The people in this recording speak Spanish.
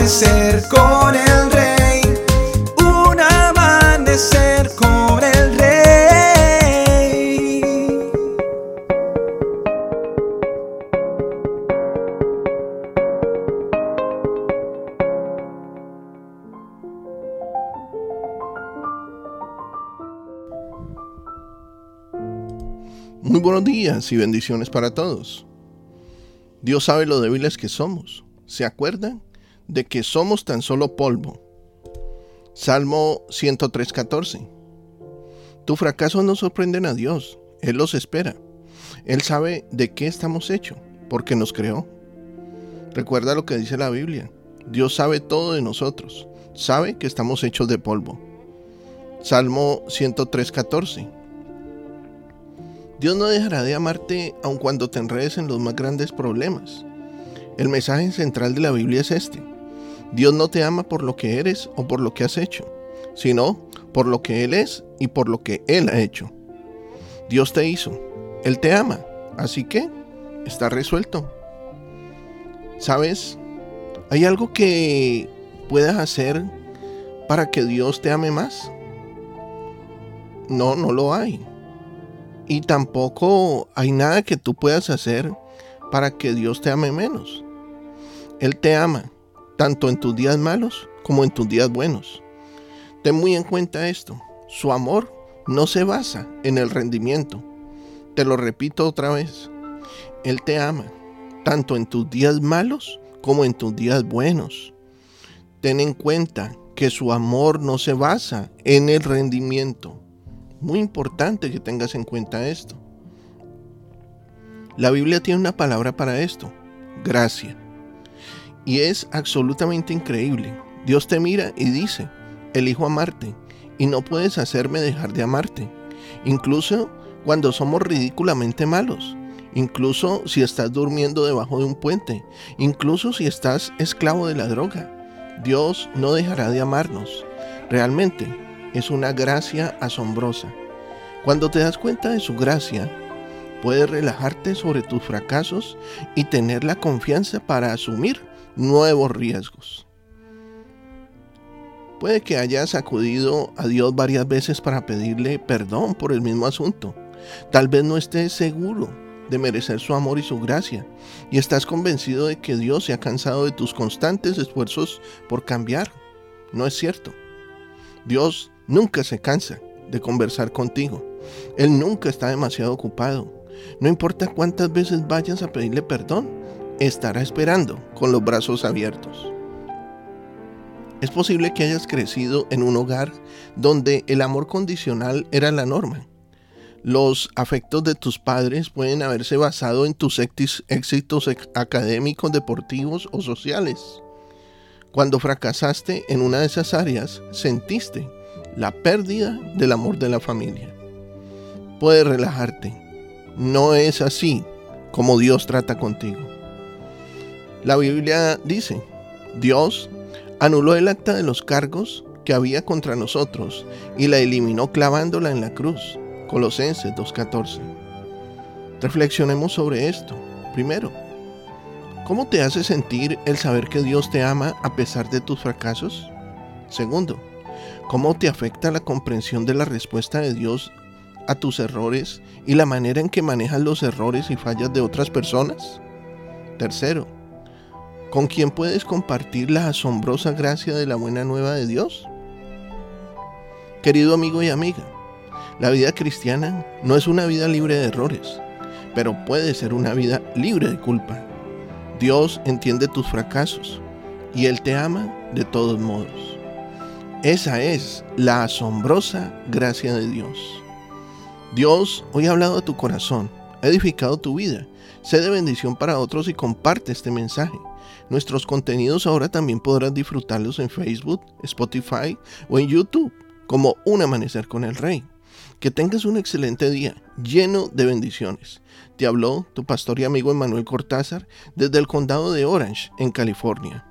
amanecer con el rey, un amanecer con el rey. Muy buenos días y bendiciones para todos. Dios sabe lo débiles que somos. ¿Se acuerdan de que somos tan solo polvo? Salmo 103:14. Tu fracaso no sorprenden a Dios, Él los espera. Él sabe de qué estamos hechos, porque nos creó. Recuerda lo que dice la Biblia. Dios sabe todo de nosotros, sabe que estamos hechos de polvo. Salmo 103:14. Dios no dejará de amarte aun cuando te enredes en los más grandes problemas. El mensaje central de la Biblia es este. Dios no te ama por lo que eres o por lo que has hecho, sino por lo que Él es y por lo que Él ha hecho. Dios te hizo, Él te ama, así que está resuelto. ¿Sabes? ¿Hay algo que puedas hacer para que Dios te ame más? No, no lo hay. Y tampoco hay nada que tú puedas hacer para que Dios te ame menos. Él te ama, tanto en tus días malos como en tus días buenos. Ten muy en cuenta esto. Su amor no se basa en el rendimiento. Te lo repito otra vez. Él te ama, tanto en tus días malos como en tus días buenos. Ten en cuenta que su amor no se basa en el rendimiento. Muy importante que tengas en cuenta esto. La Biblia tiene una palabra para esto, gracia. Y es absolutamente increíble. Dios te mira y dice, elijo amarte y no puedes hacerme dejar de amarte. Incluso cuando somos ridículamente malos. Incluso si estás durmiendo debajo de un puente. Incluso si estás esclavo de la droga. Dios no dejará de amarnos. Realmente es una gracia asombrosa. Cuando te das cuenta de su gracia, puedes relajarte sobre tus fracasos y tener la confianza para asumir nuevos riesgos. Puede que hayas acudido a Dios varias veces para pedirle perdón por el mismo asunto. Tal vez no estés seguro de merecer su amor y su gracia y estás convencido de que Dios se ha cansado de tus constantes esfuerzos por cambiar. No es cierto. Dios nunca se cansa de conversar contigo. Él nunca está demasiado ocupado. No importa cuántas veces vayas a pedirle perdón, estará esperando con los brazos abiertos. Es posible que hayas crecido en un hogar donde el amor condicional era la norma. Los afectos de tus padres pueden haberse basado en tus éxitos académicos, deportivos o sociales. Cuando fracasaste en una de esas áreas, sentiste la pérdida del amor de la familia. Puedes relajarte. No es así como Dios trata contigo. La Biblia dice, Dios anuló el acta de los cargos que había contra nosotros y la eliminó clavándola en la cruz. Colosenses 2.14. Reflexionemos sobre esto. Primero, ¿cómo te hace sentir el saber que Dios te ama a pesar de tus fracasos? Segundo, ¿Cómo te afecta la comprensión de la respuesta de Dios a tus errores y la manera en que manejas los errores y fallas de otras personas? Tercero, ¿con quién puedes compartir la asombrosa gracia de la buena nueva de Dios? Querido amigo y amiga, la vida cristiana no es una vida libre de errores, pero puede ser una vida libre de culpa. Dios entiende tus fracasos y Él te ama de todos modos. Esa es la asombrosa gracia de Dios. Dios hoy ha hablado a tu corazón, ha edificado tu vida. Sé de bendición para otros y comparte este mensaje. Nuestros contenidos ahora también podrás disfrutarlos en Facebook, Spotify o en YouTube como Un Amanecer con el Rey. Que tengas un excelente día lleno de bendiciones. Te habló tu pastor y amigo Emanuel Cortázar desde el condado de Orange, en California.